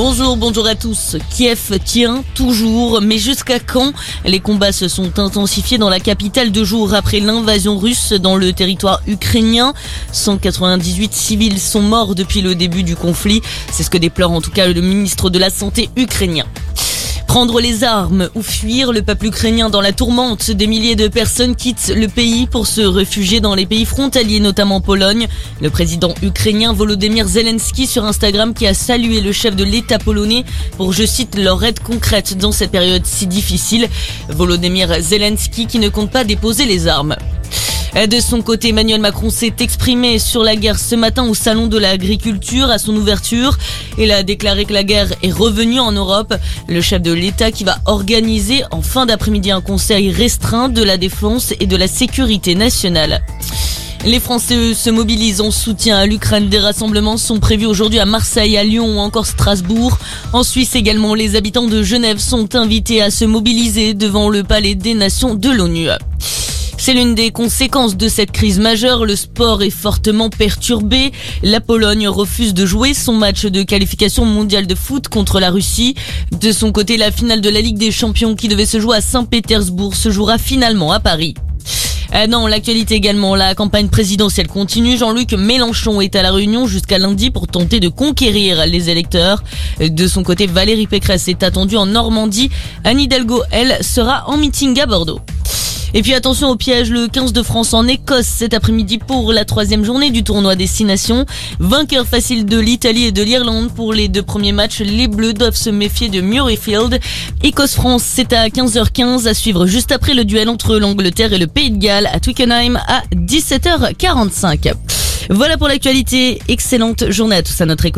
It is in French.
Bonjour, bonjour à tous. Kiev tient toujours, mais jusqu'à quand Les combats se sont intensifiés dans la capitale deux jours après l'invasion russe dans le territoire ukrainien. 198 civils sont morts depuis le début du conflit. C'est ce que déplore en tout cas le ministre de la Santé ukrainien. Prendre les armes ou fuir le peuple ukrainien dans la tourmente. Des milliers de personnes quittent le pays pour se réfugier dans les pays frontaliers, notamment Pologne. Le président ukrainien Volodymyr Zelensky sur Instagram qui a salué le chef de l'État polonais pour, je cite, leur aide concrète dans cette période si difficile. Volodymyr Zelensky qui ne compte pas déposer les armes. De son côté, Emmanuel Macron s'est exprimé sur la guerre ce matin au Salon de l'Agriculture à son ouverture. Il a déclaré que la guerre est revenue en Europe. Le chef de l'État qui va organiser en fin d'après-midi un conseil restreint de la défense et de la sécurité nationale. Les Français se mobilisent en soutien à l'Ukraine. Des rassemblements sont prévus aujourd'hui à Marseille, à Lyon ou encore Strasbourg. En Suisse également, les habitants de Genève sont invités à se mobiliser devant le Palais des Nations de l'ONU. C'est l'une des conséquences de cette crise majeure. Le sport est fortement perturbé. La Pologne refuse de jouer son match de qualification mondiale de foot contre la Russie. De son côté, la finale de la Ligue des Champions qui devait se jouer à Saint-Pétersbourg se jouera finalement à Paris. Euh, non, l'actualité également, la campagne présidentielle continue. Jean-Luc Mélenchon est à la Réunion jusqu'à lundi pour tenter de conquérir les électeurs. De son côté, Valérie Pécresse est attendue en Normandie. Anne Hidalgo, elle, sera en meeting à Bordeaux. Et puis attention au piège, le 15 de France en Écosse cet après-midi pour la troisième journée du tournoi Destination. Vainqueur facile de l'Italie et de l'Irlande pour les deux premiers matchs. Les Bleus doivent se méfier de Murrayfield. Écosse-France, c'est à 15h15 à suivre juste après le duel entre l'Angleterre et le Pays de Galles à Twickenham à 17h45. Voilà pour l'actualité. Excellente journée à tous à notre écoute.